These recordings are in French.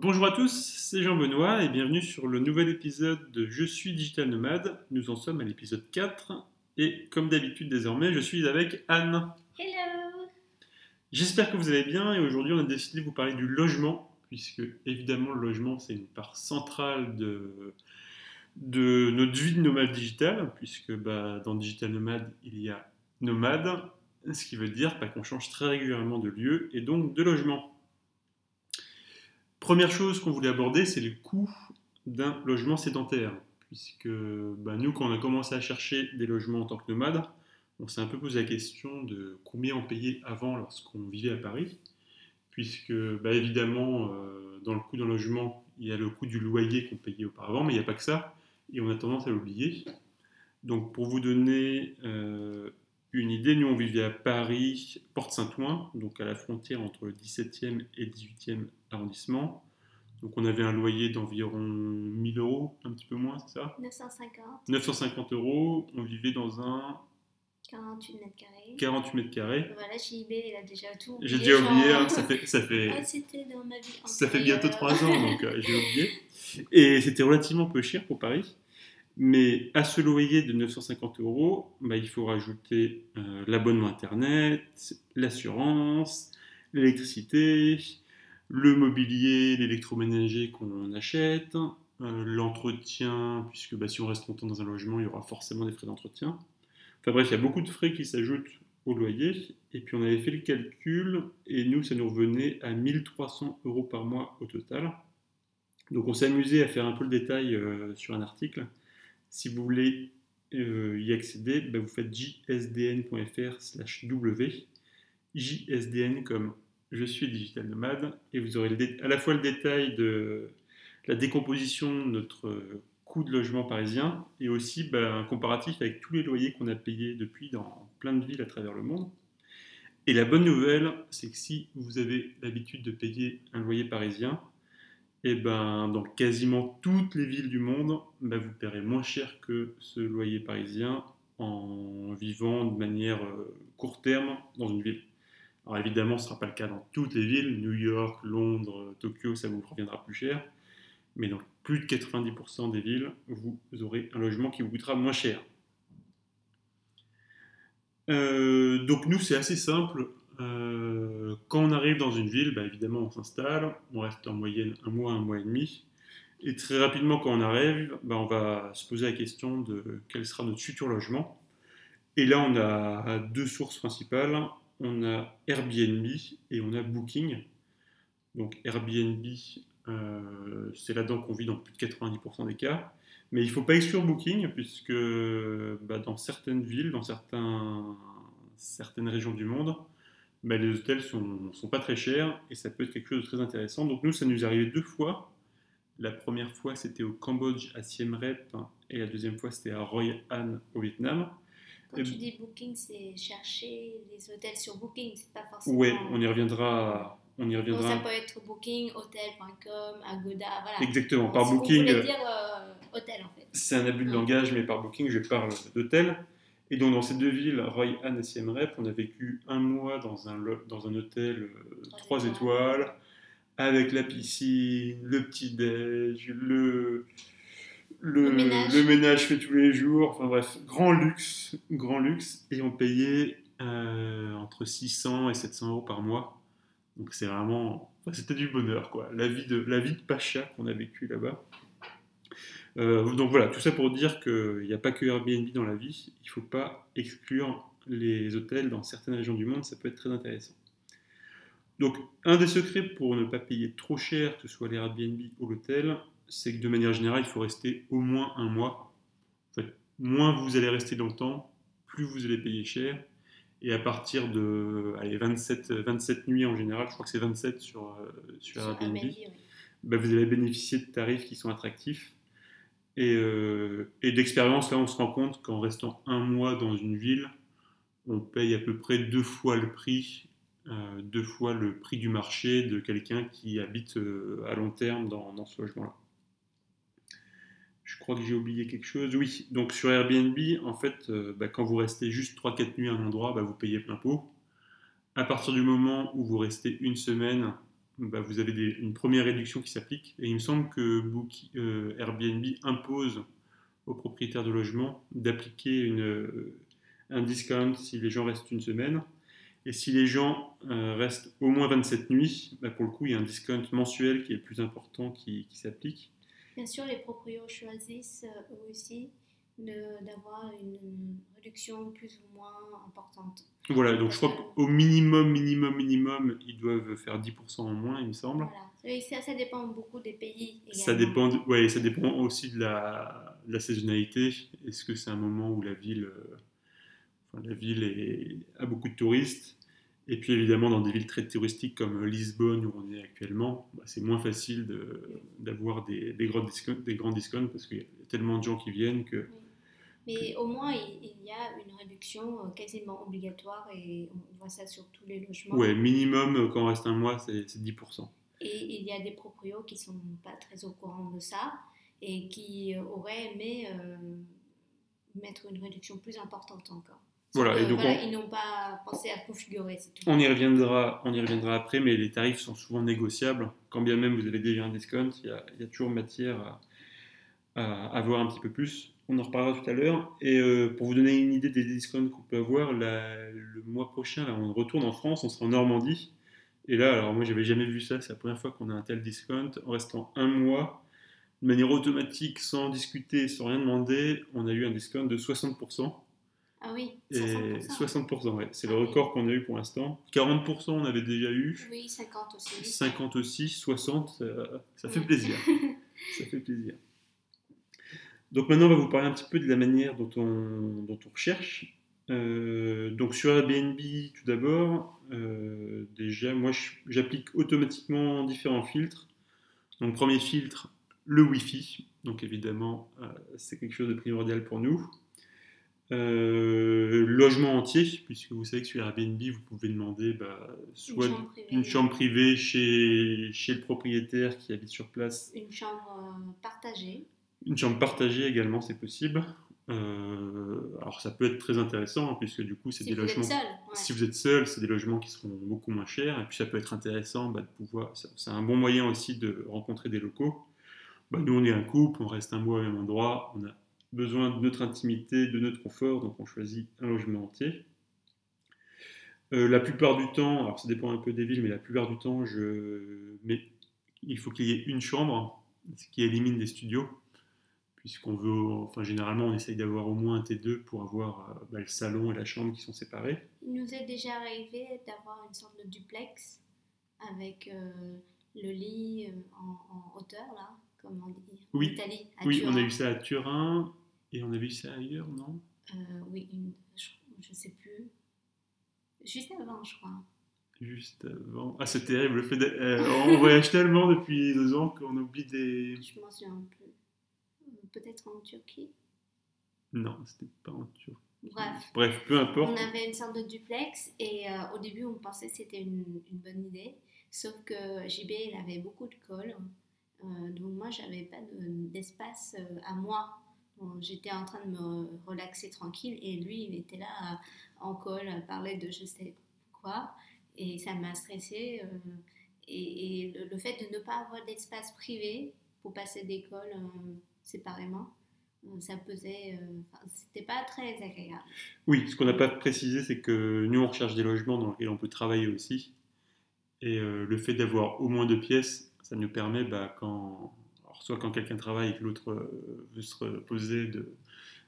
Bonjour à tous, c'est Jean-Benoît et bienvenue sur le nouvel épisode de Je suis Digital Nomade. Nous en sommes à l'épisode 4 et comme d'habitude désormais, je suis avec Anne. Hello J'espère que vous allez bien et aujourd'hui on a décidé de vous parler du logement puisque évidemment le logement c'est une part centrale de, de notre vie de nomade digital puisque bah, dans Digital Nomade il y a nomade, ce qui veut dire bah, qu'on change très régulièrement de lieu et donc de logement. Première chose qu'on voulait aborder, c'est le coût d'un logement sédentaire. Puisque bah, nous, quand on a commencé à chercher des logements en tant que nomade, on s'est un peu posé la question de combien on payait avant lorsqu'on vivait à Paris. Puisque, bah, évidemment, euh, dans le coût d'un logement, il y a le coût du loyer qu'on payait auparavant, mais il n'y a pas que ça. Et on a tendance à l'oublier. Donc, pour vous donner euh, une idée, nous, on vivait à Paris, Porte Saint-Ouen, donc à la frontière entre le 17e et 18e Donc on avait un loyer d'environ 1000 euros, un petit peu moins, c'est ça? 950. 950 euros. On vivait dans un 48 mètres carrés. 48 mètres carrés. Voilà, JB, il a déjà tout J'ai déjà oublié, hein, ça fait, ça fait, Ah, c'était dans ma vie ça fait bientôt antérieure. 3 ans, donc euh, j'ai oublié. Et c'était relativement peu cher pour Paris. Mais à ce loyer de 950 euros, bah, il faut rajouter euh, l'abonnement Internet, l'assurance, l'électricité, le mobilier, l'électroménager qu'on achète, euh, l'entretien, puisque bah, si on reste longtemps dans un logement, il y aura forcément des frais d'entretien. Enfin bref, il y a beaucoup de frais qui s'ajoutent au loyer. Et puis on avait fait le calcul, et nous, ça nous revenait à 1300 euros par mois au total. Donc on s'est amusé à faire un peu le détail euh, sur un article. Si vous voulez euh, y accéder, bah, vous faites jsdn.fr slash w, JSDN comme je suis digital nomade, et vous aurez à la fois le détail de la décomposition de notre coût de logement parisien, et aussi bah, un comparatif avec tous les loyers qu'on a payés depuis dans plein de villes à travers le monde. Et la bonne nouvelle, c'est que si vous avez l'habitude de payer un loyer parisien, et ben, dans quasiment toutes les villes du monde, ben, vous paierez moins cher que ce loyer parisien en vivant de manière euh, court terme dans une ville. Alors évidemment, ce ne sera pas le cas dans toutes les villes, New York, Londres, Tokyo, ça vous reviendra plus cher, mais dans plus de 90% des villes, vous aurez un logement qui vous coûtera moins cher. Euh, donc nous, c'est assez simple. Euh, quand on arrive dans une ville, bah, évidemment, on s'installe, on reste en moyenne un mois, un mois et demi. Et très rapidement, quand on arrive, bah, on va se poser la question de quel sera notre futur logement. Et là, on a deux sources principales. On a Airbnb et on a Booking. Donc Airbnb, euh, c'est là-dedans qu'on vit dans plus de 90% des cas. Mais il ne faut pas exclure Booking, puisque bah, dans certaines villes, dans certaines régions du monde, bah, les hôtels sont, sont pas très chers et ça peut être quelque chose de très intéressant. Donc nous, ça nous est arrivé deux fois. La première fois, c'était au Cambodge à Siem Reap et la deuxième fois, c'était à Roy An au Vietnam. Quand tu dis booking, c'est chercher les hôtels sur booking, c'est pas forcément. Ouais, on y reviendra. On y Donc ça reviendra. peut être booking, hotel.com, Agoda, voilà. Exactement. Par Si Booking, voulez dire euh, hôtel en fait. c'est un abus de Mm. langage, mais par Booking, je parle d'hôtel. Et donc dans ces deux villes, Roy An et Siem Reap, on a vécu un mois dans un, dans un hôtel euh, Trois 3 étoiles. étoiles, avec la piscine, le petit-déj, le, le, Le ménage. le ménage fait tous les jours. Enfin bref, grand luxe, grand luxe. Et on payait euh, entre 600 et 700 euros par mois. Donc c'est vraiment... enfin, c'était du bonheur, quoi. La vie de, la vie de Pacha qu'on a vécu là-bas. Euh, donc voilà, tout ça pour dire qu'il n'y a pas que Airbnb dans la vie. Il ne faut pas exclure les hôtels dans certaines régions du monde. Ça peut être très intéressant. Donc, un des secrets pour ne pas payer trop cher, que ce soit l'Airbnb ou l'hôtel, c'est que de manière générale, il faut rester au moins un mois. En fait, moins vous allez rester longtemps, plus vous allez payer cher. Et à partir de allez, 27, 27 nuits en général, je crois que c'est 27 sur, euh, sur Sur Airbnb, Airbnb, oui. bah, vous allez bénéficier de tarifs qui sont attractifs. Et, euh, et d'expérience, là, on se rend compte qu'en restant un mois dans une ville, on paye à peu près deux fois le prix, euh, deux fois le prix du marché de quelqu'un qui habite euh, à long terme dans, dans ce logement-là. Je crois que j'ai oublié quelque chose. Oui, donc sur Airbnb, en fait, euh, bah, quand vous restez juste 3-4 nuits à un endroit, bah, vous payez plein pot. À partir du moment où vous restez une semaine, bah, vous avez une première réduction qui s'applique. Et il me semble que euh, Airbnb impose aux propriétaires de logements d'appliquer euh, un discount si les gens restent une semaine. Et si les gens restent au moins 27 nuits, pour le coup, il y a un discount mensuel qui est le plus important qui s'applique. Bien sûr, les proprios choisissent euh, eux aussi d'avoir une réduction plus ou moins importante. Voilà, donc je crois qu'au minimum, minimum, minimum, ils doivent faire 10% en moins, il me semble. Voilà. Ça, ça dépend beaucoup des pays. Ça également. dépend, de- ouais, ça dépend aussi de la, de la saisonnalité. Est-ce que c'est un moment où la ville, euh, enfin, la ville est- a beaucoup de touristes? Et puis évidemment, dans des villes très touristiques comme Lisbonne, où on est actuellement, bah, c'est moins facile de- d'avoir des, des, grands discounts, des grands discounts parce qu'il y a tellement de gens qui viennent que. Mais au moins, il, y a une réduction euh, quasiment obligatoire et on voit ça sur tous les logements. Ouais, minimum, euh, quand on reste un mois, c'est c'est 10%. Et il y a des proprios qui sont pas très au courant de ça et qui euh, auraient aimé euh, mettre une réduction plus importante encore. Voilà, que, et donc voilà, on- ils n'ont pas pensé à configurer, c'est tout. On y reviendra, on y reviendra après, mais les tarifs sont souvent négociables. Quand bien même vous avez déjà un discount, il y a, il y a toujours matière à, à avoir un petit peu plus. On en reparlera tout à l'heure. Et euh, pour vous donner une idée des discounts qu'on peut avoir, la- le mois prochain, là, on retourne en France, on sera en Normandie. Et là, alors moi, j'avais jamais vu ça. C'est la première fois qu'on a un tel discount. En restant un mois, de manière automatique, sans discuter, sans rien demander, on a eu un discount de 60%. Ah oui, Et 60%. 60%, ouais. C'est Ah le oui. record qu'on a eu pour l'instant. 40%, on avait déjà eu. Oui, 50 aussi. 50 aussi, 60, ça, ça fait plaisir. ça fait plaisir. Donc maintenant, on va vous parler un petit peu de la manière dont on, dont on recherche. Euh, donc sur Airbnb, tout d'abord, euh, déjà, moi, j'applique automatiquement différents filtres. Donc premier filtre, le Wi-Fi. Donc évidemment, euh, c'est quelque chose de primordial pour nous. Euh, logement entier, puisque vous savez que sur Airbnb, vous pouvez demander bah, soit une chambre privée. une chambre privée chez, chez le propriétaire qui habite sur place. Une chambre euh, partagée. Une chambre partagée également, c'est possible. Euh, alors ça peut être très intéressant, hein, puisque du coup, c'est Si des logements. seul. ouais. Si vous êtes seul, c'est des logements qui seront beaucoup moins chers. Et puis ça peut être intéressant bah, de pouvoir. C'est un bon moyen aussi de rencontrer des locaux. Bah, nous, on est un couple, on reste un mois au même endroit, on a besoin de notre intimité, de notre confort, donc on choisit un logement entier. Euh, la plupart du temps, alors ça dépend un peu des villes, mais la plupart du temps, il faut qu'il y ait une chambre, ce qui élimine des studios, puisqu'on veut, enfin généralement, on essaye d'avoir au moins un T2 pour avoir euh, bah, le salon et la chambre qui sont séparés. Il nous est déjà arrivé d'avoir une sorte de duplex avec euh, le lit en hauteur, là, comme Oui. en Italie. à Oui, on a eu ça à Turin et on a vu ça ailleurs, non? Euh, oui, une, je, je sais plus. Juste avant, je crois. Juste avant. Ah, c'est terrible. Le fait de- euh, on voyage tellement depuis deux ans qu'on oublie des. Je m'en souviens plus. Euh, Peut-être en Turquie. Non, c'était pas en Turquie. Bref. Bref, peu importe. On avait une sorte de duplex et euh, au début on pensait que c'était une, une bonne idée, sauf que JB il avait beaucoup de colle, donc moi j'avais pas de- d'espace euh, à moi. J'étais en train de me relaxer tranquille et lui il était là euh, en colle, à parler de je sais quoi et ça m'a stressée. euh, et le, fait de ne pas avoir d'espace privé pour passer euh, séparément, euh, ça pesait, euh, c'était pas très agréable. Oui, ce qu'on n'a pas précisé, c'est que nous, on recherche des logements dans lesquels on peut travailler aussi. Et euh, le fait d'avoir au moins deux pièces, ça nous permet, bah, quand, soit quand quelqu'un travaille et que l'autre euh, veut se reposer,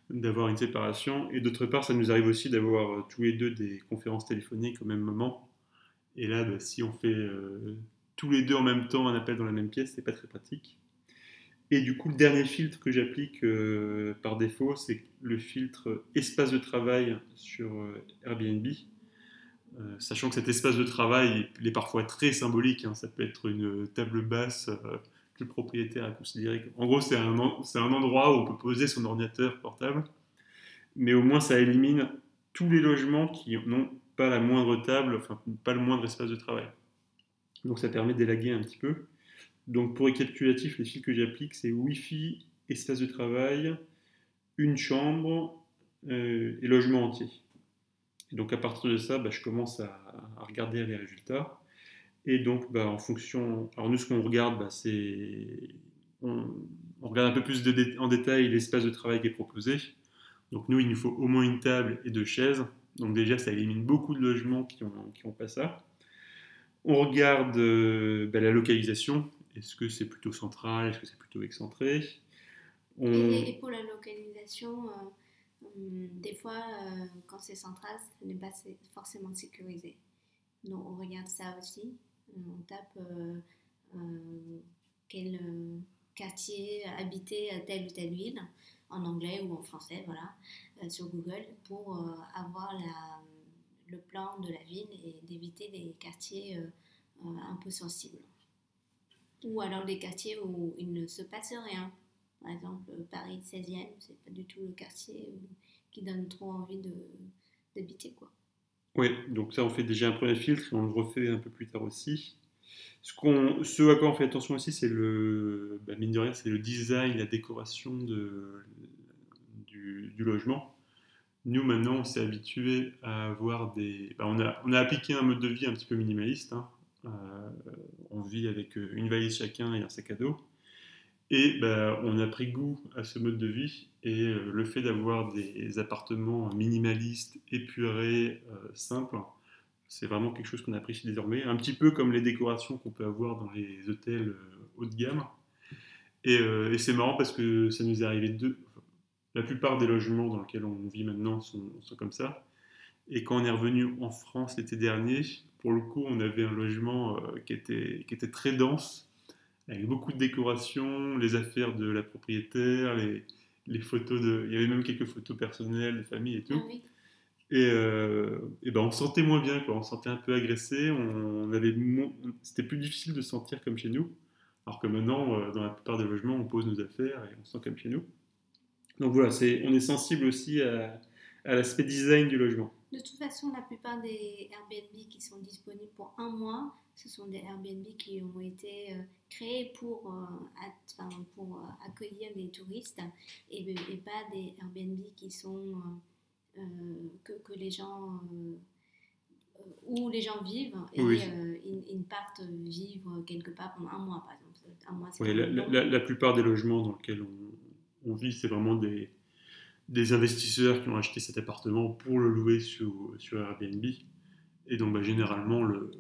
d'avoir une séparation. Et d'autre part, ça nous arrive aussi d'avoir euh, tous les deux des conférences téléphoniques au même moment. Et là, bah, si on fait euh, tous les deux en même temps un appel dans la même pièce, c'est pas très pratique. Et du coup, le dernier filtre que j'applique par défaut, c'est le filtre espace de travail sur Airbnb. Euh, sachant que cet espace de travail, il est parfois très symbolique. hein. Ça peut être une table basse euh, que le propriétaire a considéré. En gros, c'est un, endroit où on peut poser son ordinateur portable. Mais au moins, ça élimine tous les logements qui n'ont pas la moindre table, enfin, pas le moindre espace de travail. Donc, ça permet d'élaguer un petit peu. Donc pour récapitulatif, les fils que j'applique, c'est Wi-Fi, espace de travail, une chambre euh, et logement entier. Et donc à partir de ça, bah, je commence à, à regarder les résultats. Et donc, bah, en fonction. Alors, nous, ce qu'on regarde, bah, c'est. On, regarde un peu plus de en détail l'espace de travail qui est proposé. Donc, nous, il nous faut au moins une table et deux chaises. Donc, déjà, ça élimine beaucoup de logements qui n'ont qui ont pas ça. On regarde euh, bah, la localisation. Est-ce que c'est plutôt central? Est-ce que c'est plutôt excentré? Et, pour la localisation, euh, des fois, euh, quand c'est central, ce n'est pas forcément sécurisé. Donc on regarde ça aussi. On tape quel quartier habité à telle ou telle ville, en anglais ou en français, voilà, sur Google, pour avoir le plan de la ville et d'éviter des quartiers un peu sensibles. Ou alors des quartiers où il ne se passe rien. Par exemple, Paris 16e, c'est pas du tout le quartier qui donne trop envie d'habiter. quoi. Oui, donc ça, on fait déjà un premier filtre et on le refait un peu plus tard aussi. Ce, à quoi on fait attention aussi, c'est le, bah, mine de rien, c'est le design, la décoration de, du, logement. Nous, maintenant, on s'est habitué à avoir des. Bah, on, a, on a appliqué un mode de vie un petit peu minimaliste. Hein. Euh, on vit avec euh, une valise chacun et un sac à dos. Et ben, on a pris goût à ce mode de vie et euh, le fait d'avoir des appartements minimalistes, épurés, simples, c'est vraiment quelque chose qu'on apprécie désormais. Un petit peu comme les décorations qu'on peut avoir dans les hôtels haut de gamme. Et, c'est marrant parce que ça nous est arrivé deux. La plupart des logements dans lesquels on vit maintenant sont, sont comme ça. Et quand on est revenu en France l'été dernier, pour le coup, on avait un logement euh, qui, était, qui était très dense, avec beaucoup de décorations, les affaires de la propriétaire, les, les photos de. Il y avait même quelques photos personnelles de famille et tout. Ah et, euh, et, ben on se sentait moins bien, quoi. on se sentait un peu agressé, on, avait c'était plus difficile de se sentir comme chez nous, alors que maintenant, euh, dans la plupart des logements, on pose nos affaires et on se sent comme chez nous. Donc voilà, c'est, on est sensible aussi à, à l'aspect design du logement. De toute façon, la plupart des Airbnb qui sont disponibles pour un mois, ce sont des Airbnb qui ont été euh, créés pour, euh, pour euh, accueillir les touristes et, pas des Airbnb qui sont que, que, les gens où les gens vivent et ils, partent vivre quelque part pendant un mois par exemple. Un mois, oui, la, la, plupart des logements dans lesquels on, on vit, c'est vraiment des des investisseurs qui ont acheté cet appartement pour le louer sur, sur Airbnb. Et donc, bah, généralement, le,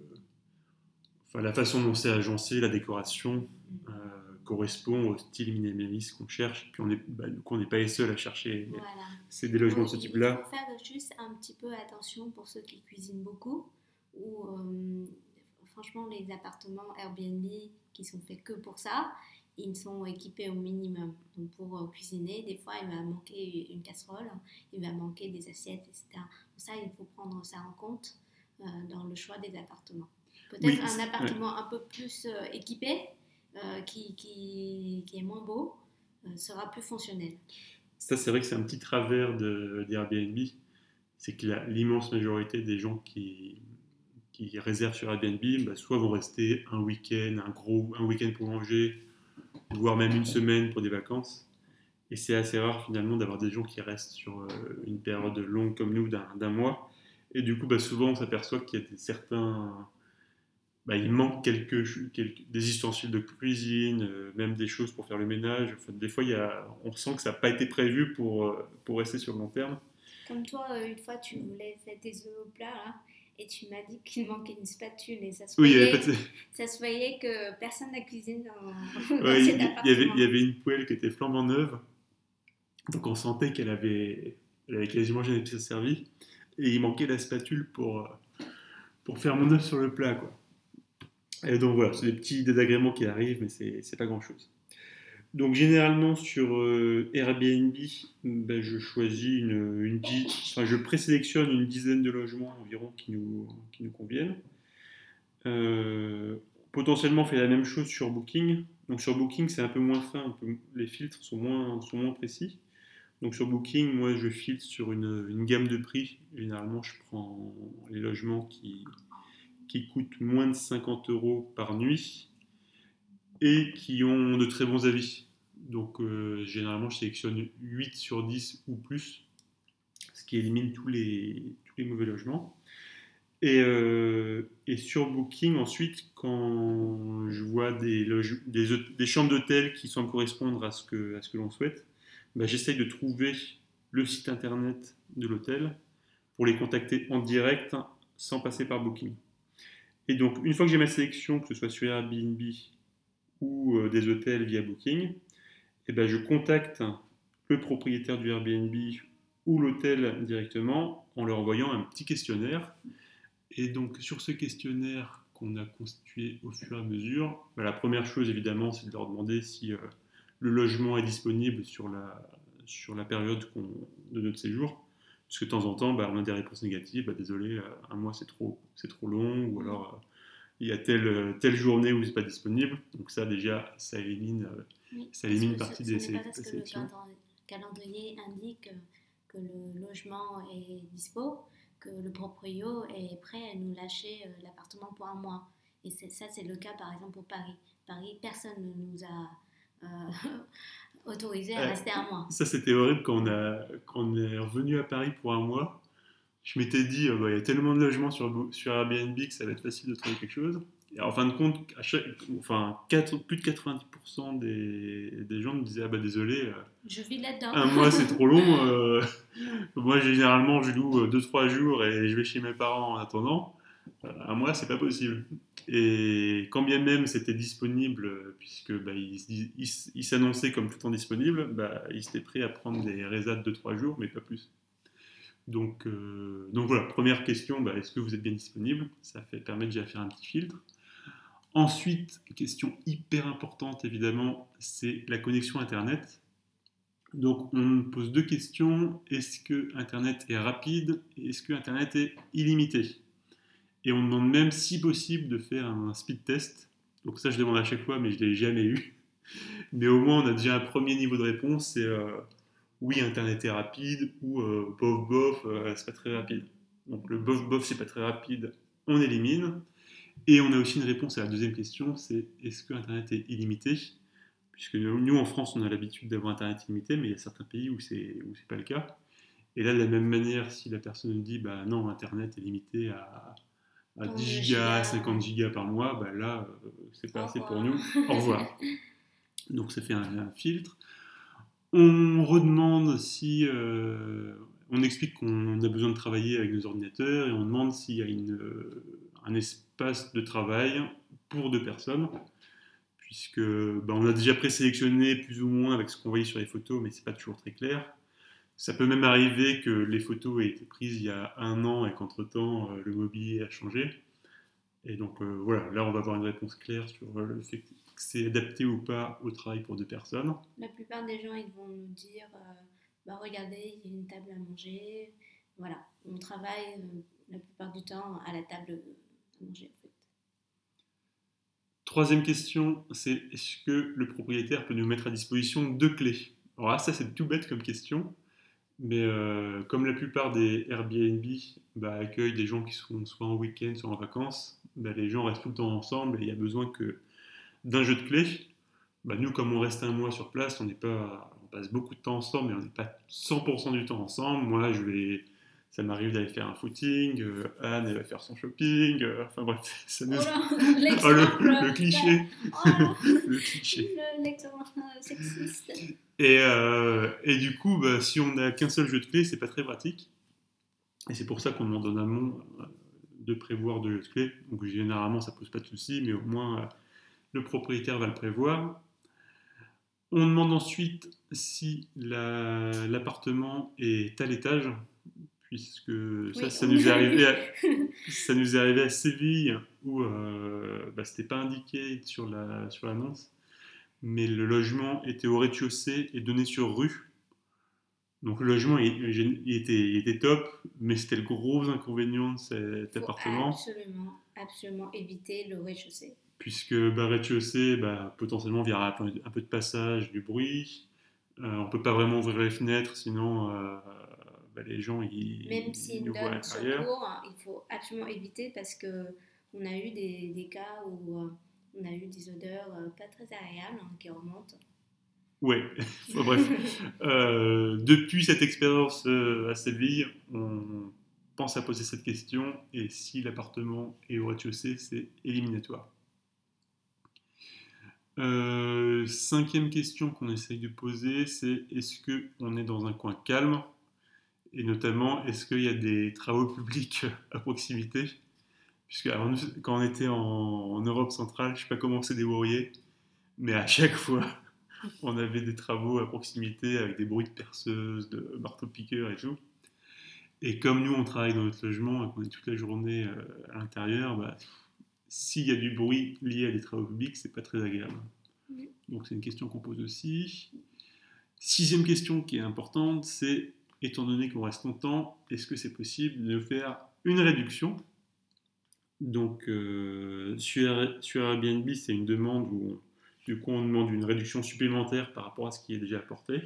enfin, la façon dont c'est agencé, la décoration, euh, correspond au style minimaliste qu'on cherche. Puis on n'est bah, n'est pas les seuls à chercher. C'est des logements de ce type-là. Il faut faire juste un petit peu attention pour ceux qui cuisinent beaucoup. Ou euh, franchement, les appartements Airbnb qui sont faits que pour ça, ils sont équipés au minimum. Donc pour euh, cuisiner, des fois, il va manquer une casserole, il va manquer des assiettes, etc. ça, il faut prendre ça en compte euh, dans le choix des appartements. Peut-être un appartement un peu plus euh, équipé, qui, qui, qui, est moins beau, sera plus fonctionnel. Ça, c'est vrai que c'est un petit travers d'Airbnb. c'est que l'immense majorité des gens qui, qui réservent sur Airbnb, bah, soit vont rester un week-end, un gros un week-end pour manger, voire même une semaine pour des vacances. Et c'est assez rare finalement d'avoir des gens qui restent sur euh, une période longue comme nous d'un mois. Et du coup, bah, souvent on s'aperçoit qu'il y a des, certains. Bah, il manque quelques, des ustensiles de cuisine, euh, même des choses pour faire le ménage. Des fois, on sent que ça n'a pas été prévu pour, euh, pour rester sur le long terme. Comme toi, une fois, tu voulais faire tes œufs au plat, là et tu m'as dit qu'il manquait une spatule et ça se voyait, ça se voyait que personne n'a cuisiné dans, dans il, y avait, il y avait une poêle qui était flambant neuve, donc on sentait qu'elle avait, elle avait quasiment jamais été servie, et il manquait la spatule pour, pour faire mon œuf sur le plat. Quoi. Et donc voilà, c'est des petits désagréments qui arrivent, mais c'est pas grand chose. Donc généralement sur euh, Airbnb, ben, je choisis une, je présélectionne une dizaine de logements environ qui nous, qui nous conviennent. Euh, potentiellement on fait la même chose sur Booking. Donc sur Booking c'est un peu moins fin, les filtres sont moins, sont moins précis. Donc sur Booking, moi je filtre sur une, une, gamme de prix. Généralement je prends les logements qui, qui coûtent moins de 50 euros par nuit et qui ont de très bons avis. Donc euh, généralement, je sélectionne 8 sur 10 ou plus, ce qui élimine tous les, mauvais logements. Et, euh, et, sur Booking, ensuite, quand je vois des, chambres d'hôtel qui semblent correspondre à ce que, que l'on souhaite, bah, j'essaye de trouver le site internet de l'hôtel pour les contacter en direct sans passer par Booking. Et donc, une fois que j'ai ma sélection, que ce soit sur Airbnb ou euh, des hôtels via Booking, eh ben, je contacte le propriétaire du Airbnb ou l'hôtel directement en leur envoyant un petit questionnaire et donc sur ce questionnaire qu'on a constitué au fur et à mesure, bah, la première chose évidemment c'est de leur demander si euh, le logement est disponible sur la, sur la période de notre séjour. Parce que de temps en temps, bah, on a des réponses négatives, bah, désolé, euh, un mois c'est trop, c'est trop long, ou alors il y a telle, telle journée où c'est pas disponible. Donc ça déjà, ça élimine, ça élimine partie des, ce, parce que le calendrier indique que le logement est dispo que le proprio est prêt à nous lâcher euh, l'appartement pour un mois. Et ça, c'est le cas par exemple pour Paris. Paris, personne ne nous a euh, autorisé à rester un mois. Ça, c'était horrible quand on, a, quand on est revenu à Paris pour un mois. Je m'étais dit, euh, bah, il y a tellement de logements sur, sur Airbnb que ça va être facile de trouver quelque chose. Et en fin de compte, à chaque, enfin, 4, plus de 90% des, des, gens me disaient Ah bah désolé, euh, je vis là-dedans. Un mois c'est trop long. Euh, moi généralement je loue 2-3 jours et je vais chez mes parents en attendant. Un mois c'est pas possible. Et quand bien même c'était disponible, puisque bah, il, s'annonçait comme tout le temps disponible, bah, il s'était prêt à prendre des résades de 3 jours, mais pas plus. Donc, euh, donc voilà, première question, bah, est-ce que vous êtes bien disponible? Ça fait, permet déjà de faire un petit filtre. Ensuite, question hyper importante évidemment, c'est la connexion Internet. Donc on pose deux questions. Est-ce que Internet est rapide? Et est-ce que Internet est illimité? Et on demande même si possible de faire un speed test. Donc ça je demande à chaque fois mais je ne l'ai jamais eu. Mais au moins on a déjà un premier niveau de réponse, euh, oui Internet est rapide ou euh, bof bof, euh, c'est pas très rapide. Donc le bof bof c'est pas très rapide, on élimine. Et on a aussi une réponse à la deuxième question, c'est est-ce que Internet est illimité? Puisque nous, en France, on a l'habitude d'avoir Internet illimité, mais il y a certains pays où c'est où c'est pas le cas. Et là, de la même manière, si la personne dit bah non, Internet est limité à, 10 gigas, 50 gigas par mois, bah là, euh, c'est pas assez pour nous. Au revoir. Donc ça fait un, filtre. On redemande si euh, on explique qu'on a besoin de travailler avec nos ordinateurs et on demande s'il y a euh, un espace de travail pour deux personnes, puisque ben, on a déjà présélectionné plus ou moins avec ce qu'on voyait sur les photos, mais c'est pas toujours très clair. Ça peut même arriver que les photos aient été prises il y a un an et qu'entre-temps euh, le mobilier a changé. Et donc euh, voilà, là on va avoir une réponse claire sur euh, le fait que c'est adapté ou pas au travail pour deux personnes. La plupart des gens ils vont nous dire bah, regardez, il y a une table à manger. Voilà, on travaille la plupart du temps à la table Troisième question, c'est est-ce que le propriétaire peut nous mettre à disposition deux clés? Alors là, ça c'est tout bête comme question, mais euh, comme la plupart des Airbnb bah, accueillent des gens qui sont soit en week-end, soit en vacances, bah, les gens restent tout le temps ensemble et il y a besoin que d'un jeu de clés. Bah, nous, comme on reste un mois sur place, on n'est pas, on passe beaucoup de temps ensemble, mais on n'est pas 100% du temps ensemble. Moi, je vais ça m'arrive d'aller faire un footing, euh, Anne elle va faire son shopping, euh, enfin bref, ça nous... oh, le, cliché, oh, le cliché, sexiste. Et, euh, et, du coup, bah, si on n'a qu'un seul jeu de clés, c'est pas très pratique. Et c'est pour ça qu'on demande en amont de prévoir de clés. Donc généralement, ça pose pas de souci, mais au moins le propriétaire va le prévoir. On demande ensuite si l'appartement est à l'étage, puisque ça, ça, nous est arrivé à, ça nous est arrivé à Séville, où euh, bah, c'était pas indiqué sur l'annonce, sur mais le logement était au rez-de-chaussée et donné sur rue. Donc le logement il, était, était, top, mais c'était le gros inconvénient de cet appartement. Absolument, absolument éviter le rez-de-chaussée. Puisque bah, rez-de-chaussée, bah, potentiellement, il y aura un peu, de passage, du bruit. Euh, on ne peut pas vraiment ouvrir les fenêtres, sinon euh, bah, les gens ils, Même s'ils donnent secours, hein, il faut absolument éviter parce que on a eu des, des cas où euh, on a eu des odeurs pas très agréables hein, qui remontent. Ouais, bref. Euh, depuis cette expérience à Séville, on pense à poser cette question et si l'appartement est au rez-de-chaussée, c'est éliminatoire. Euh, cinquième question qu'on essaye de poser, c'est est-ce qu'on est dans un coin calme? Et notamment est-ce qu'il y a des travaux publics à proximité? Puisque quand on était en, Europe centrale, je ne sais pas comment c'est débrouillé, mais à chaque fois, on avait des travaux à proximité avec des bruits de perceuses, de marteau-piqueurs et tout. Et comme nous, on travaille dans notre logement et qu'on est toute la journée euh, à l'intérieur, bah, s'il y a du bruit lié à des travaux publics, c'est pas très agréable. Donc c'est une question qu'on pose aussi. Sixième question qui est importante, c'est étant donné qu'on reste longtemps, est-ce que c'est possible de faire une réduction? Donc euh, sur, sur, Airbnb, c'est une demande où du coup on demande une réduction supplémentaire par rapport à ce qui est déjà apporté.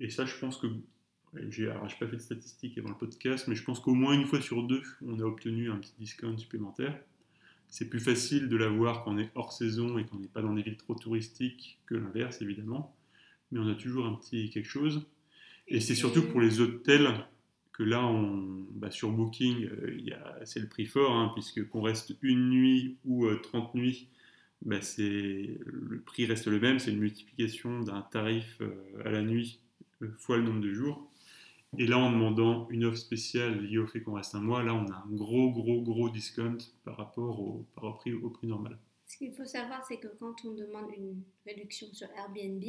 Et ça, je pense que j'ai pas fait de statistiques avant le podcast, mais je pense qu'au moins une fois sur deux, on a obtenu un petit discount supplémentaire. C'est plus facile de l'avoir quand on est hors saison et qu'on n'est pas dans des villes trop touristiques que l'inverse, évidemment. Mais on a toujours un petit quelque chose. Et c'est surtout pour les hôtels que là, on, bah, sur Booking, euh, c'est le prix fort, hein, puisque qu'on reste une nuit ou 30 euh, nuits, bah, le prix reste le même, c'est une multiplication d'un tarif euh, à la nuit fois le nombre de jours. Et là, en demandant une offre spéciale liée au fait qu'on reste un mois, là, on a un gros, gros, gros discount par rapport au, par prix, au prix normal. Ce qu'il faut savoir, c'est que quand on demande une réduction sur Airbnb,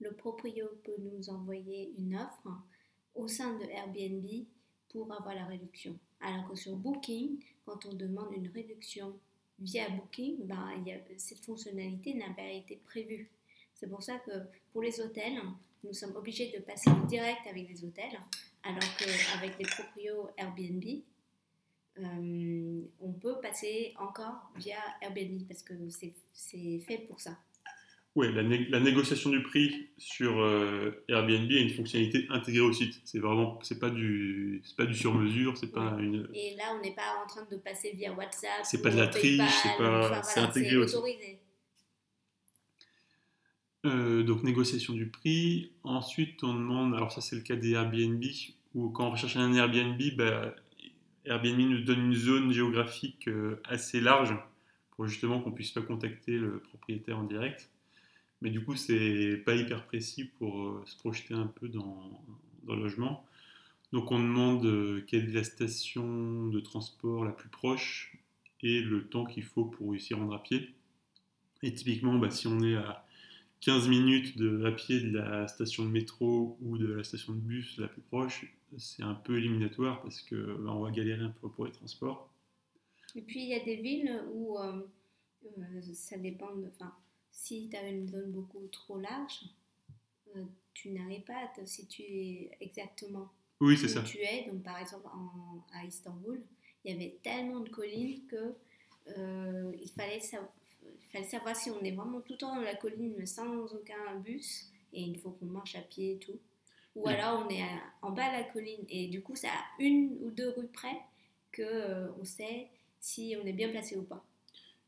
le proprio peut nous envoyer une offre au sein de Airbnb pour avoir la réduction. Alors que sur Booking, quand on demande une réduction via Booking, ben, cette fonctionnalité n'a pas été prévue. C'est pour ça que pour les hôtels, nous sommes obligés de passer en direct avec les hôtels, alors qu'avec les proprios Airbnb, euh, on peut passer encore via Airbnb parce que c'est fait pour ça. Oui, la, la, négociation du prix sur euh, Airbnb a une fonctionnalité intégrée au site. C'est vraiment, c'est pas du, pas du sur mesure, c'est pas une. Et là, on n'est pas en train de passer via WhatsApp. C'est pas de la triche, c'est pas, c'est intégré au site. Euh, donc négociation du prix. Ensuite, on demande, alors ça c'est le cas des Airbnb, où quand on recherche un Airbnb, bah, Airbnb nous donne une zone géographique euh, assez large pour justement qu'on puisse pas contacter le propriétaire en direct. Mais du coup, c'est pas hyper précis pour euh, se projeter un peu dans, le logement. Donc on demande quelle est la station de transport la plus proche et le temps qu'il faut pour s'y rendre à pied. Et typiquement, bah, si on est à 15 minutes à pied de la station de métro ou de la station de bus la plus proche, c'est un peu éliminatoire parce que bah, on va galérer un peu pour les transports. Et puis il y a des villes où euh, euh, ça dépend de. Si tu as une zone beaucoup trop large, euh, tu n'arrives pas à te situer exactement oui, où ça. tu es. Donc par exemple à Istanbul, il y avait tellement de collines que il fallait savoir il fallait savoir si on est vraiment tout le temps dans la colline mais sans aucun bus et il faut qu'on marche à pied et tout. Ou alors on est en bas de la colline et du coup c'est à une ou deux rues près que euh, on sait si on est bien placé ou pas.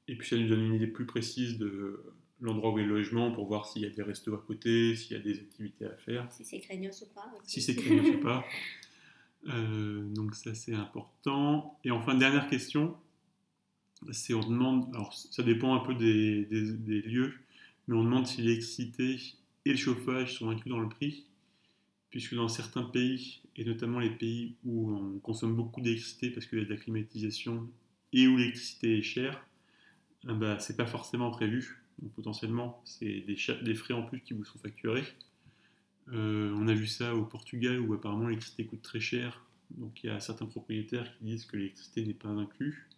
Et puis ça nous donne une idée plus précise de l'endroit où est le logement pour voir s'il y a des restos à côté, s'il y a des activités à faire. Si c'est craignos ou pas. Si c'est craignos ou pas. Euh, donc ça c'est important. Et enfin dernière question, c'est on demande, alors ça dépend un peu des, lieux, mais on demande si l'électricité et le chauffage sont inclus dans le prix, puisque dans certains pays, et notamment les pays où on consomme beaucoup d'électricité parce qu'il y a de la climatisation et où l'électricité est chère, euh, bah, c'est pas forcément prévu. Donc potentiellement, c'est des, frais en plus qui vous sont facturés. Euh, on a vu ça au Portugal où apparemment l'électricité coûte très cher. Donc il y a certains propriétaires qui disent que l'électricité n'est pas inclus.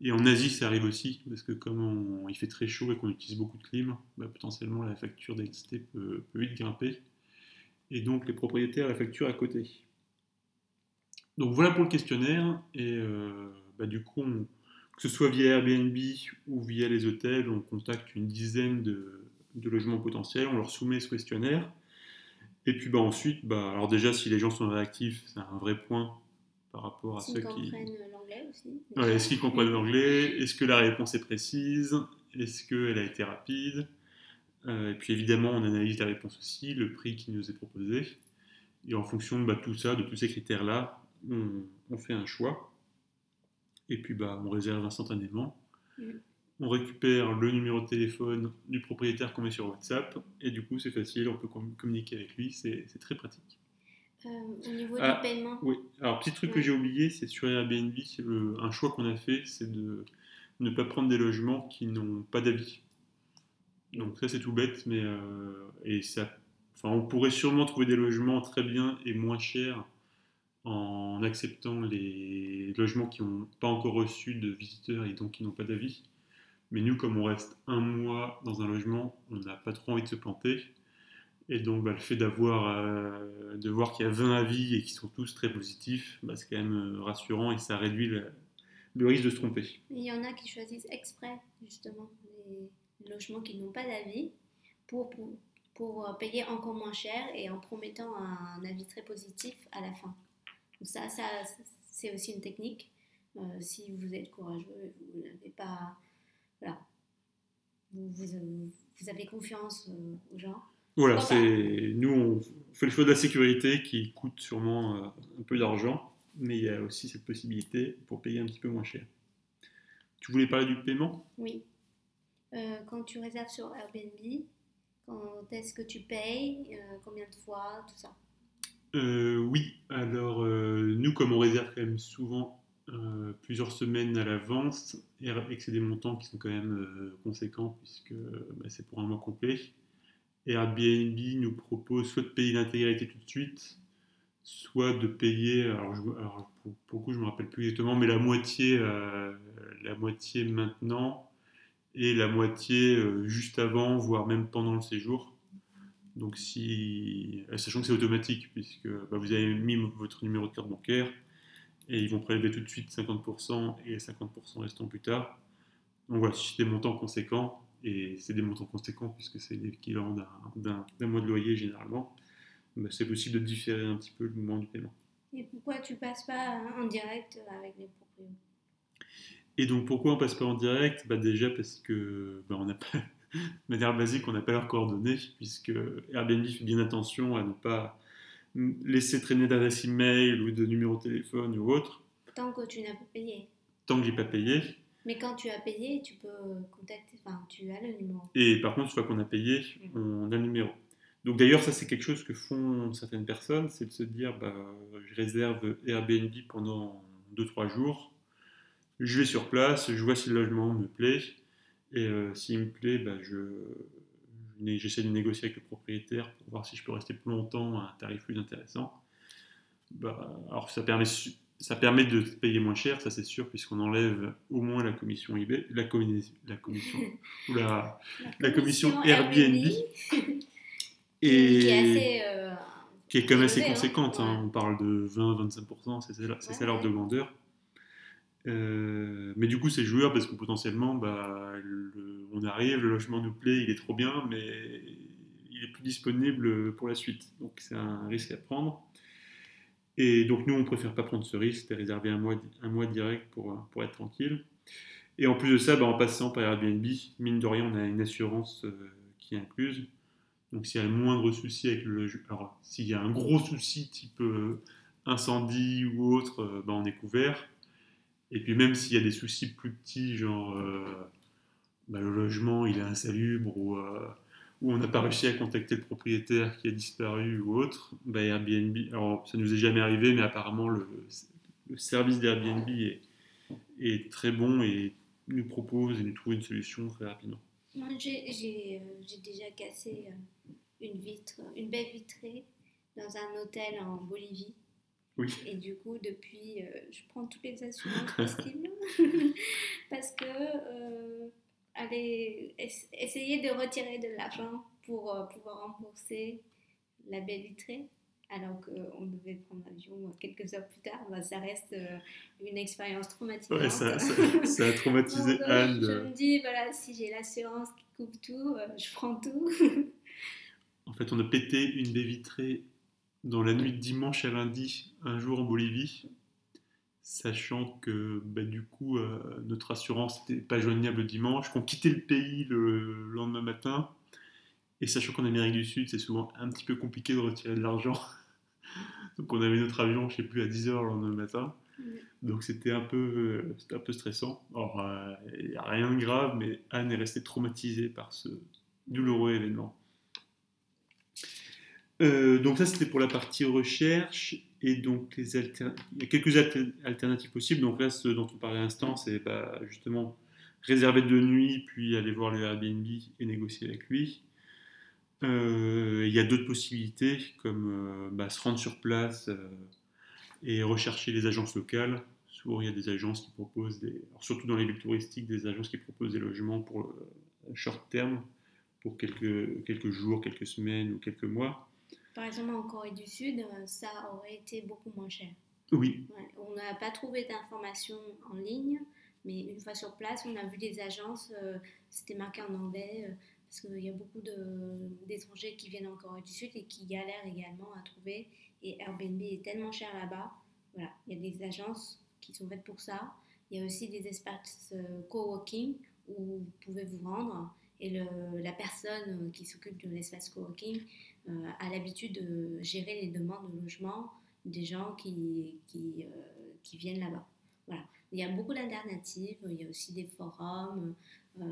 Et en Asie, ça arrive aussi, parce que comme il fait très chaud et qu'on utilise beaucoup de clim, bah, potentiellement la facture d'électricité peut, vite grimper. Et donc les propriétaires la facture à côté. Donc voilà pour le questionnaire. Et euh, bah, du coup, que ce soit via Airbnb ou via les hôtels, on contacte une dizaine de, logements potentiels, on leur soumet ce questionnaire. Et puis bah, ensuite, bah, alors déjà, si les gens sont réactifs, c'est un vrai point par rapport à ceux qui est-ce qu'ils comprennent l'anglais? Est-ce que la réponse est précise? Est-ce qu'elle a été rapide? Euh, Et puis évidemment, on analyse la réponse aussi, le prix qui nous est proposé. Et en fonction de bah, tout ça, de tous ces critères-là, on, on fait un choix, et puis bah, on réserve instantanément. On récupère le numéro de téléphone du propriétaire qu'on met sur WhatsApp, et du coup c'est facile, on peut com- communiquer avec lui, c'est très pratique. Euh, au niveau Ah, du paiement, Oui, alors petit truc que j'ai oublié, c'est sur Airbnb, le- un choix qu'on a fait, c'est de ne pas prendre des logements qui n'ont pas d'avis. Donc ça c'est tout bête, mais euh, et ça, enfin on pourrait sûrement trouver des logements très bien et moins chers en acceptant les logements qui n'ont pas encore reçu de visiteurs et donc qui n'ont pas d'avis. Mais nous, comme on reste un mois dans un logement, on n'a pas trop envie de se planter. Et donc, bah, le fait d'avoir, euh, de voir qu'il y a 20 avis et qu'ils sont tous très positifs, bah, c'est quand même euh, rassurant et ça réduit le, risque de se tromper. il y en a qui choisissent exprès, justement, les logements qui n'ont pas d'avis pour, pour, pour, euh, payer encore moins cher et en promettant un avis très positif à la fin. Donc ça, ça c'est aussi une technique. Euh, si vous êtes courageux et vous n'avez pas. Voilà. Vous, vous, vous avez confiance euh, aux gens. Voilà, c'est nous on fait le choix de la sécurité qui coûte sûrement euh, un peu d'argent, mais il y a aussi cette possibilité pour payer un petit peu moins cher. Tu voulais parler du paiement? Oui. Euh, quand tu réserves sur Airbnb, quand est-ce que tu payes, euh, combien de fois, tout ça? Euh, Oui, alors euh, nous comme on réserve quand même souvent euh, plusieurs semaines à l'avance et, que c'est des montants qui sont quand même conséquents puisque bah, c'est pour un mois complet, Airbnb nous propose soit de payer l'intégralité tout de suite, soit de payer, alors, je, pour, le coup je me rappelle plus exactement, mais la moitié, la moitié maintenant et la moitié juste avant, voire même pendant le séjour. Donc si, sachant que c'est automatique puisque bah, vous avez mis votre numéro de carte bancaire et ils vont prélever tout de suite 50% et 50% restant plus tard. Donc voilà, c'est des montants conséquents et c'est des montants conséquents puisque c'est l'équivalent d'un mois de loyer généralement. Bah, c'est possible de différer un petit peu le moment du paiement. Et pourquoi tu passes pas en direct avec les propriétaires? Et donc pourquoi on passe pas en direct? Bah Déjà parce que bah, on n'a pas, de manière basique, on n'a pas leurs coordonnées, puisque Airbnb fait bien attention à ne pas laisser traîner d'adresse email ou de numéro de téléphone ou autre, Tant que tu n'as pas payé. tant que j'ai pas payé. Mais quand tu as payé, tu peux contacter, enfin, tu as le numéro. Et par contre, une fois qu'on a payé, on a le numéro. Donc d'ailleurs, ça c'est quelque chose que font certaines personnes, c'est de se dire, bah, je réserve Airbnb pendant 2-3 jours, je vais sur place, je vois si le logement me plaît, et euh, s'il me plaît, bah, je, je- j'essaie de négocier avec le propriétaire pour voir si je peux rester plus longtemps à un tarif plus intéressant. Bah, alors ça permet, ça permet de payer moins cher, ça c'est sûr, puisqu'on enlève au moins la commission eBay, la, commi- la commission, ou la, La commission Airbnb. qui, et qui est assez. euh, qui est quand même assez hein. conséquente. hein. On parle de 20-25%, c'est ça, l'ordre ouais. de grandeur. Euh, mais du coup, c'est joueur parce que potentiellement, bah, on arrive, le logement nous plaît, il est trop bien, mais il est plus disponible pour la suite. Donc, c'est un risque à prendre. Et donc, nous, on préfère pas prendre ce risque et réserver un mois, direct pour, être tranquille. Et en plus de ça, bah, en passant par Airbnb, mine de rien, on a une assurance euh, qui est incluse. Donc s'il y a le moindre souci avec le logement, alors s'il y a un gros souci type euh, incendie ou autre, bah, on est couvert. Et puis même s'il y a des soucis plus petits, genre euh, bah, le logement il est insalubre ou, euh, ou on n'a pas réussi à contacter le propriétaire qui a disparu ou autre, bah, Airbnb, alors ça nous est jamais arrivé, mais apparemment le, service d'Airbnb est, très bon et nous propose et nous trouve une solution très rapidement. Euh, j'ai déjà cassé une vitre, une baie vitrée dans un hôtel en Bolivie. Oui. Et du coup, depuis, euh, je prends toutes les assurances possibles parce que euh, aller es- essayer de retirer de l'argent pour euh, pouvoir rembourser la baie vitrée, alors qu'on devait prendre l'avion quelques heures plus tard, bah, ça reste euh, une expérience traumatisante. Ouais, ça, ça- ça a traumatisé Donc, euh, Anne. Je me dis, voilà, si j'ai l'assurance qui coupe tout, euh, je prends tout. En fait, on a pété une baie vitrée dans la nuit de dimanche à lundi, un jour en Bolivie, sachant que bah, du coup, euh, notre assurance n'était pas joignable le dimanche, qu'on quittait le pays le lendemain matin, et sachant qu'en Amérique du Sud, c'est souvent un petit peu compliqué de retirer de l'argent. Donc on avait notre avion, je sais plus, à 10h le lendemain matin. Donc c'était un peu, euh, un peu stressant. Alors il n'y a rien de grave, mais Anne est restée traumatisée par ce douloureux événement. Euh, donc ça c'était pour la partie recherche et donc les il y a quelques alter- alternatives possibles. Donc là ce dont on parlait à l'instant c'est bah, justement réserver de nuit puis aller voir le Airbnb et négocier avec lui. Euh, il y a d'autres possibilités comme euh, bah, se rendre sur place et rechercher les agences locales. Souvent il y a des agences qui proposent des, surtout dans les villes touristiques, des agences qui proposent des logements pour le short terme pour quelques, quelques jours, quelques semaines ou quelques mois. Par exemple, en Corée du Sud, euh, ça aurait été beaucoup moins cher. Oui, Ouais, on n'a pas trouvé d'informations en ligne, mais une fois sur place, on a vu des agences, euh, c'était marqué en anglais, euh, parce qu'il y a beaucoup d'étrangers qui viennent en Corée du Sud et qui galèrent également à trouver. Et Airbnb est tellement cher là-bas. Voilà, il y a des agences qui sont faites pour ça. Il y a aussi des espaces euh, coworking où vous pouvez vous rendre et le- la personne qui s'occupe de l'espace coworking a l'habitude de gérer les demandes de logement des gens qui, euh, qui viennent là-bas. Voilà. Il y a beaucoup d'alternatives, il y a aussi des forums, euh,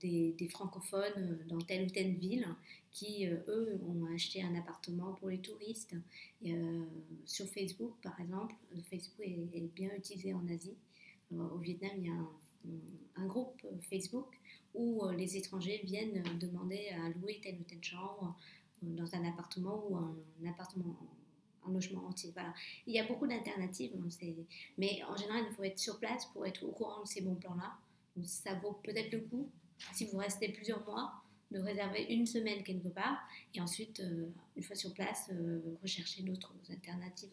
des, francophones dans telle ou telle ville qui, euh, eux, ont acheté un appartement pour les touristes. Euh, sur Facebook, par exemple, euh, Facebook est, bien utilisé en Asie. Euh, au Vietnam, il y a un, un groupe euh, Facebook où euh, les étrangers viennent euh, demander à louer telle ou telle chambre euh, dans un appartement ou un, appartement, un logement entier. Voilà. Il y a beaucoup d'alternatives, hein, mais en général, il faut être sur place pour être au courant de ces bons plans-là. Ça vaut peut-être le coup, si vous restez plusieurs mois, de réserver une semaine quelque part et ensuite, euh, une fois sur place, euh, rechercher d'autres alternatives.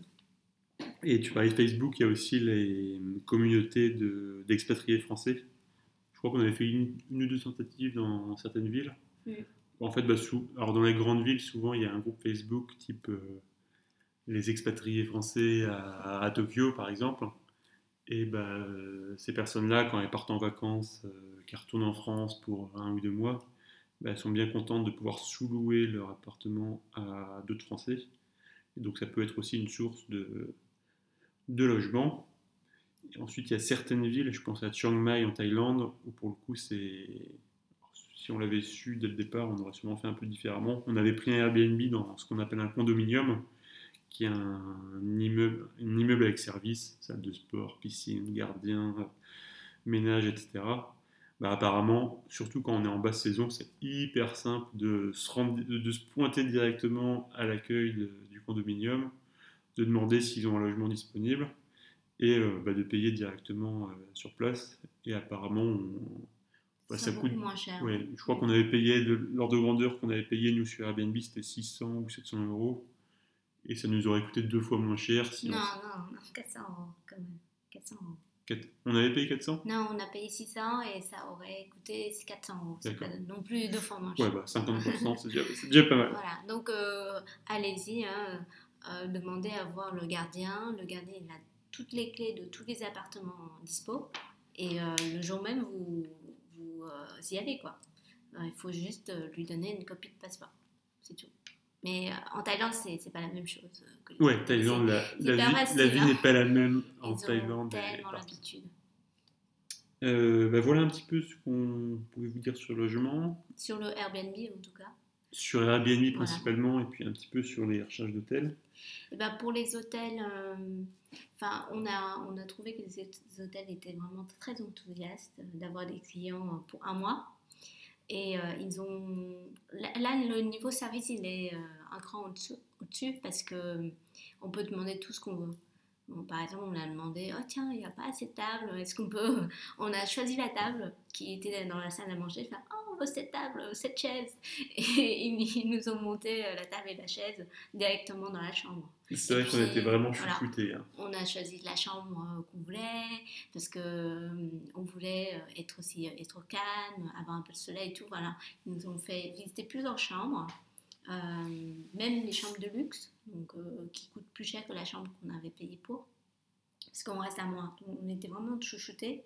et tu parlais de Facebook, il y a aussi les communautés de- d'expatriés français. Je crois qu'on avait fait une, une ou deux tentatives dans certaines villes. Mm. En fait, bah, dans les grandes villes, souvent il y a un groupe Facebook type euh, les expatriés français à, Tokyo, par exemple. Et bah, ces personnes-là, quand elles partent en vacances, euh, qui retournent en France pour un ou deux mois, bah, elles sont bien contentes de pouvoir sous-louer leur appartement à d'autres Français. Donc ça peut être aussi une source de, logement. Ensuite, il y a certaines villes, je pense à Chiang Mai en Thaïlande, où pour le coup, c'est. Si on l'avait su dès le départ, on aurait sûrement fait un peu différemment. On avait pris un Airbnb dans ce qu'on appelle un condominium, qui est un immeuble, avec service, salle de sport, piscine, gardien, ménage, etc. Bah, apparemment, surtout quand on est en basse saison, c'est hyper simple de se, pointer directement à l'accueil du condominium, de demander s'ils ont un logement disponible et euh, bah, de payer directement euh, sur place. Et apparemment, on- bah, ça coûte. moins cher. Ouais, je crois qu'on avait payé, l'ordre de grandeur qu'on avait payé nous sur Airbnb, c'était 600 ou 700 euros. Et ça nous aurait coûté deux fois moins cher si Non, on, non, non, 400 euros quand même. 400 euros. on avait payé 400 Non, on a payé 600 et ça aurait coûté 400 euros. C'est pas non plus deux fois moins Ouais, cher. bah 50%, c'est déjà, c'est déjà pas mal. Voilà, donc euh, allez-y, hein, euh, demandez à voir le gardien. Le gardien, il a toutes les clés de tous les appartements dispo. Et euh, le jour même, vous, vous euh, y allez, quoi. Euh, il faut juste euh, lui donner une copie de passeport. C'est tout. Mais en Thaïlande, c'est c'est pas la même chose. que les Ouais. Thaïlande, la, vie, la vie hein. n'est pas la même Ils en Thaïlande. tellement l'habitude. Euh, bah voilà un petit peu ce qu'on pouvait vous dire sur le logement, Sur le Airbnb, en tout cas. Sur Airbnb Voilà. principalement, et puis un petit peu sur les recherches d'hôtels. Eh ben, pour les hôtels, euh, on, a, on a trouvé que les hôtels étaient vraiment très enthousiastes d'avoir des clients pour un mois. Et euh, ils ont. Là, le niveau service, il est euh, un cran au-dessus, parce que euh, on peut demander tout ce qu'on veut. Bon, par exemple, on a demandé Oh, tiens, il n'y a pas assez de table, est-ce qu'on peut. On a choisi la table qui était dans la salle à manger. Oh, cette table, cette chaise. Et ils, nous ont monté euh, la table et la chaise directement dans la chambre. C'est vrai qu'on était vraiment chouchoutés. hein. On a choisi la chambre euh, qu'on voulait parce que euh, on voulait euh, être aussi euh, être au calme, avoir un peu de soleil et tout. Voilà, ils nous ont fait visiter plusieurs chambres, euh, même les chambres de luxe, donc euh, qui coûtent plus cher que la chambre qu'on avait payée pour, parce qu'on reste à moins. On était vraiment chouchoutés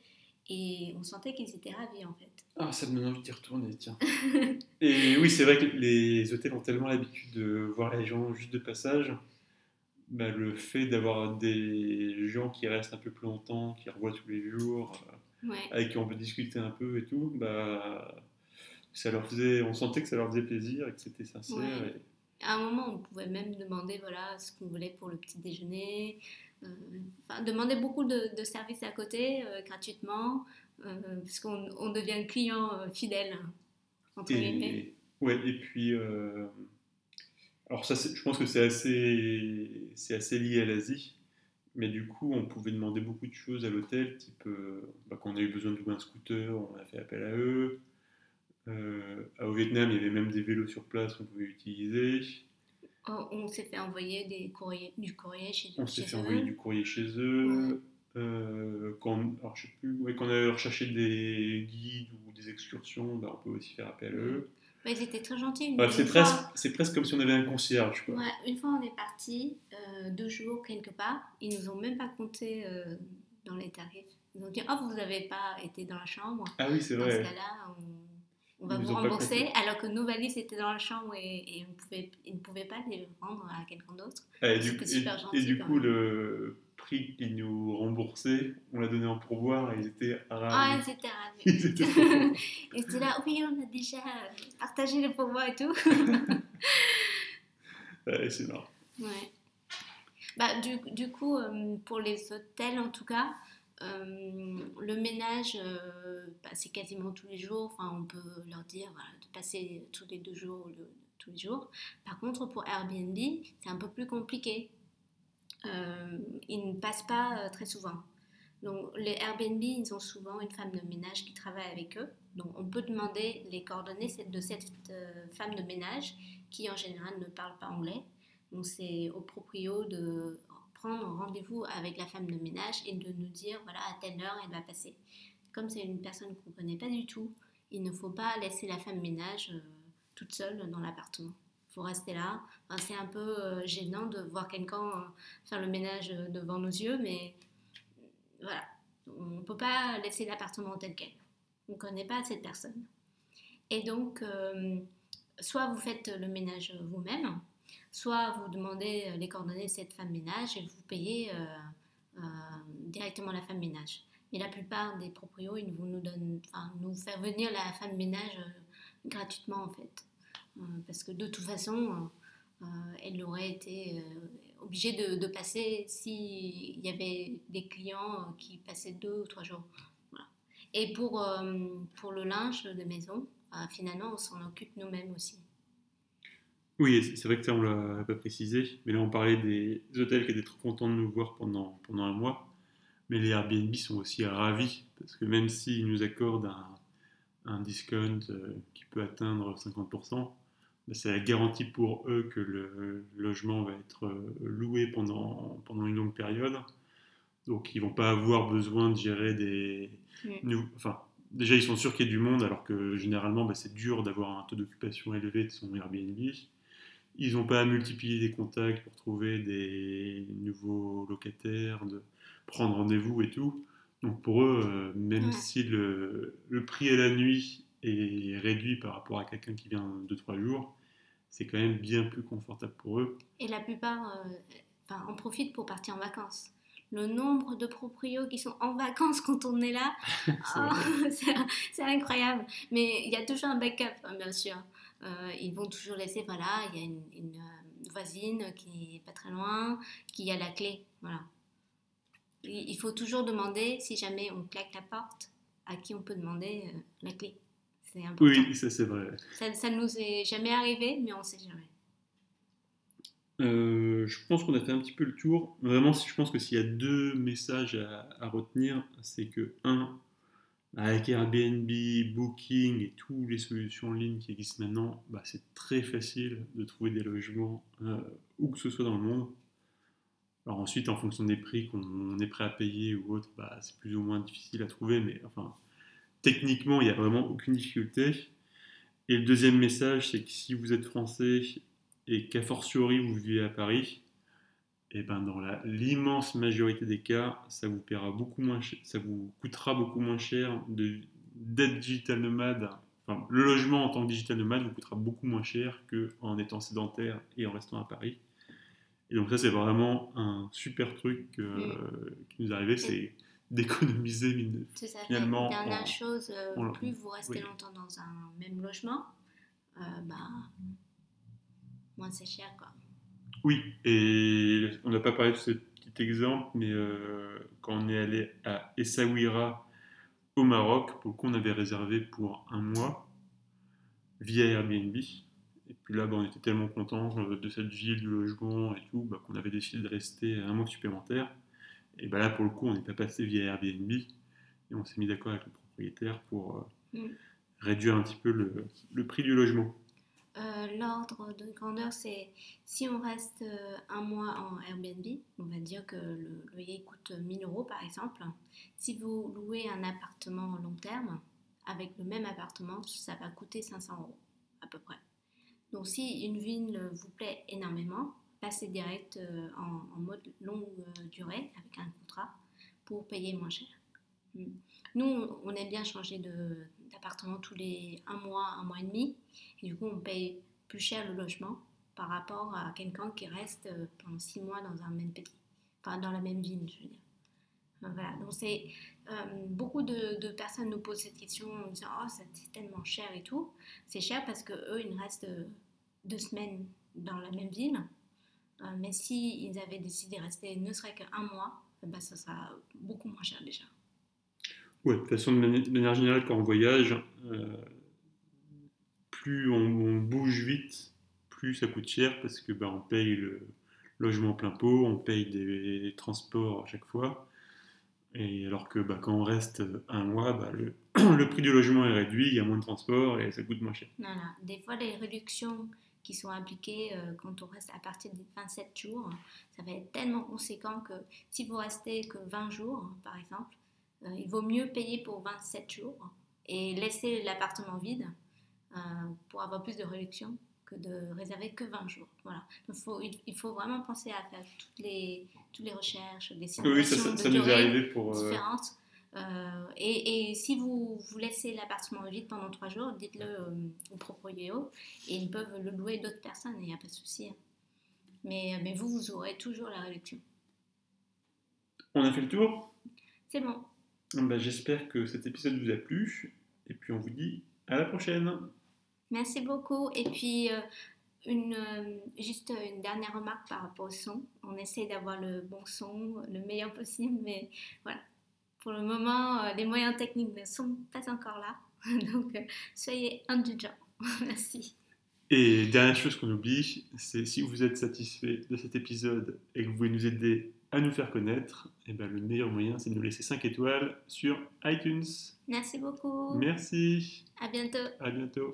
et on sentait qu'ils étaient ravis en fait. Ah, ça me donne envie d'y retourner, tiens. et oui, c'est vrai que les hôtels ont tellement l'habitude de voir les gens juste de passage bah, le fait d'avoir des gens qui restent un peu plus longtemps, qui revoient tous les jours, euh, Ouais. avec qui on peut discuter un peu et tout, bah, ça leur faisait, on sentait que ça leur faisait plaisir et que c'était sincère. Ouais. et- À un moment, on pouvait même demander voilà, ce qu'on voulait pour le petit déjeuner. Euh, enfin, demander beaucoup de, de services à côté, euh, gratuitement, euh, parce qu'on on devient client fidèle, entre guillemets. Ouais, et puis, alors ça, je pense que c'est assez, assez lié à l'Asie, mais du coup, on pouvait demander beaucoup de choses à l'hôtel, type euh, bah, quand on a eu besoin de louer un scooter, on a fait appel à eux. Euh, au Vietnam, il y avait même des vélos sur place qu'on pouvait utiliser. On, on s'est fait envoyer des courriers, du courrier chez, On s'est fait eux. envoyer du courrier chez eux. Euh, quand, alors, je sais plus, ouais, quand on a recherché des guides ou des excursions, bah, on peut aussi faire appel à eux. Ouais, ils étaient très gentils. Bref, c'est presque, c'est presque comme si on avait un concierge. Quoi. Ouais, une fois on est parti euh, deux jours quelque part, ils nous ont même pas compté euh, dans les tarifs. Ils ont dit oh vous n'avez pas été dans la chambre. Ah oui, c'est Dans ce vrai. cas-là, on, on va Ils vous rembourser, alors que nos valises étaient dans la chambre et, et on pouvait, ils ne pouvaient pas les rendre à quelqu'un d'autre. Ah, Et du, et, coup, le prix qu'ils nous remboursaient, on l'a donné en pourboire et ils étaient Ah, ravis. ils étaient ravis. Ils étaient. Ils là, oui, on a déjà partagé le pourboire et tout. Ouais, c'est marrant. Ouais. Bah, du, du coup, euh, pour les hôtels en tout cas, euh, le ménage, euh, bah, c'est quasiment tous les jours. Enfin, on peut leur dire de passer tous les deux jours ou le- tous les jours. Par contre, pour Airbnb, c'est un peu plus compliqué. Euh, ils ne passent pas très souvent. Donc, les Airbnb, ils ont souvent une femme de ménage qui travaille avec eux. Donc, on peut demander les coordonnées de cette femme de ménage qui, en général, ne parle pas anglais. Donc, c'est au proprio de prendre rendez-vous avec la femme de ménage et de nous dire voilà, à telle heure elle va passer. Comme c'est une personne qu'on ne connaît pas du tout, il ne faut pas laisser la femme ménage euh, toute seule dans l'appartement. Il faut rester là. C'est un peu euh, gênant de voir quelqu'un euh, faire le ménage devant nos yeux, mais voilà, on ne peut pas laisser l'appartement tel quel. On ne connaît pas cette personne. Et donc, soit vous faites le ménage vous-même, soit vous demandez les coordonnées de cette femme ménage et vous payez euh, euh, directement la femme ménage. Mais la plupart des proprios, ils nous, donnent, nous faire venir la femme ménage euh, gratuitement en fait. Euh, parce que de toute façon, euh, elle aurait été euh, obligée de, de passer s'il y avait des clients euh, qui passaient deux ou trois jours. Et pour, euh, pour le linge de maison, euh, finalement, on s'en occupe nous-mêmes aussi. Oui, c'est vrai que ça, on l'a pas précisé, mais là, on parlait des hôtels qui étaient trop contents de nous voir pendant, pendant un mois. Mais les Airbnb sont aussi ravis, parce que même s'ils nous accordent un, un discount euh, qui peut atteindre 50%, bah, c'est la garantie pour eux que le logement va être euh, loué pendant, pendant une longue période. Donc, ils vont pas avoir besoin de gérer des... Enfin, déjà, ils sont sûrs qu'il y a du monde, alors que généralement, bah, c'est dur d'avoir un taux d'occupation élevé de son Airbnb. Ils n'ont pas à multiplier des contacts pour trouver des nouveaux locataires, de prendre rendez-vous et tout. Donc pour eux, euh, même Ouais. si le, le prix à la nuit est réduit par rapport à quelqu'un qui vient 2-3 jours, c'est quand même bien plus confortable pour eux. Et la plupart euh, enfin, en profitent pour partir en vacances. Le nombre de proprios qui sont en vacances quand on est là, c'est c'est incroyable. Mais il y a toujours un backup, hein, bien sûr. Euh, ils vont toujours laisser, voilà, il y a une, une, euh, voisine qui est pas très loin, qui a la clé, voilà. Il faut toujours demander, si jamais on claque la porte, à qui on peut demander euh, la clé. C'est important. Oui, ça c'est vrai. Ça, ça nous est jamais arrivé, mais on sait jamais. Euh, je pense qu'on a fait un petit peu le tour. Vraiment, je pense que s'il y a deux messages à, à retenir, c'est que, un, avec Airbnb, Booking et toutes les solutions en ligne qui existent maintenant, bah, c'est très facile de trouver des logements euh, où que ce soit dans le monde. Alors ensuite, en fonction des prix qu'on est prêt à payer ou autre, bah, c'est plus ou moins difficile à trouver, mais enfin, techniquement, il n'y a vraiment aucune difficulté. Et le deuxième message, c'est que si vous êtes français et qu'a fortiori vous vivez à Paris, et ben dans l'immense majorité des cas, ça vous paiera beaucoup moins cher, ça vous coûtera beaucoup moins cher d'être digital nomade. Enfin, le logement en tant que digital nomade vous coûtera beaucoup moins cher qu'en étant sédentaire et en restant à Paris. Et donc ça, c'est vraiment un super truc euh, qui nous est arrivé, c'est d'économiser mine- Tout à fait. finalement. Dernière en- chose, euh, en- plus vous restez oui. longtemps dans un même logement, euh, bah, moins c'est cher. Quoi. Oui, et on n'a pas parlé de ce petit exemple, mais euh, quand on est allé à Essaouira au Maroc, pour le coup, on avait réservé pour un mois via Airbnb. Et puis là, bah, on était tellement contents euh, de cette ville, du logement et tout, bah, qu'on avait décidé de rester un mois supplémentaire. Et bah, là, pour le coup, on n'est pas passé via Airbnb. Et on s'est mis d'accord avec le propriétaire pour euh, Mm. réduire un petit peu le, le prix du logement. Euh, L'ordre de grandeur, c'est si on reste euh, un mois en Airbnb, on va dire que le loyer coûte 1000 euros par exemple. Si vous louez un appartement long terme, avec le même appartement, ça va coûter 500 euros à peu près. Donc si une ville vous plaît énormément, passez direct euh, en, en mode longue durée avec un contrat pour payer moins cher. Mm. Nous, on aime bien changer de- d'appartement tous les un mois, un mois et demi. Et du coup, on paye plus cher le logement par rapport à quelqu'un qui reste euh, pendant six mois dans un même pays, enfin dans la même ville, Voilà, donc c'est euh, beaucoup de, personnes nous posent cette question en disant oh c'est tellement cher et tout. C'est cher parce que eux ils restent euh, deux semaines dans la même ville, mais si ils avaient décidé de rester ne serait qu'un mois, eh ben, ça sera beaucoup moins cher déjà. De toute façon, de mani- de manière générale, quand on voyage, euh, plus on, bouge vite, plus ça coûte cher parce que bah, on paye le logement plein pot, on paye des, transports à chaque fois. Et alors que bah, quand on reste un mois, bah, le, prix du logement est réduit, il y a moins de transport et ça coûte moins cher. Des fois, les réductions qui sont appliquées euh, quand on reste à partir des 27 jours, ça va être tellement conséquent que si vous restez que 20 jours, par exemple, il vaut mieux payer pour 27 jours et laisser l'appartement vide euh, pour avoir plus de réduction que de réserver que 20 jours. Voilà. Faut- il, faut vraiment penser à faire toutes les, toutes les recherches, des simulations Oui, ça, ça- de ça nous est arrivé pour. euh, différentes. Euh, et, et si vous, vous laissez l'appartement vide pendant trois jours, dites-le euh, au propriétaire et ils peuvent le louer d'autres personnes, il n'y a pas de souci. hein. Mais, mais vous, vous aurez toujours la réduction. on a fait le tour? C'est bon. Bah, J'espère que cet épisode vous a plu. Et puis on vous dit à la prochaine. Merci beaucoup. Et puis, euh, une, euh, juste une dernière remarque par rapport au son. On essaie d'avoir le bon son, le meilleur possible, mais voilà. Pour le moment, euh, les moyens techniques ne sont pas encore là. Donc, soyez indulgents. Merci. Et dernière chose qu'on oublie, c'est si vous êtes satisfait de cet épisode et que vous voulez nous aider à nous faire connaître, eh ben, le meilleur moyen c'est de nous laisser 5 étoiles sur iTunes. Merci beaucoup. Merci, À bientôt. à bientôt.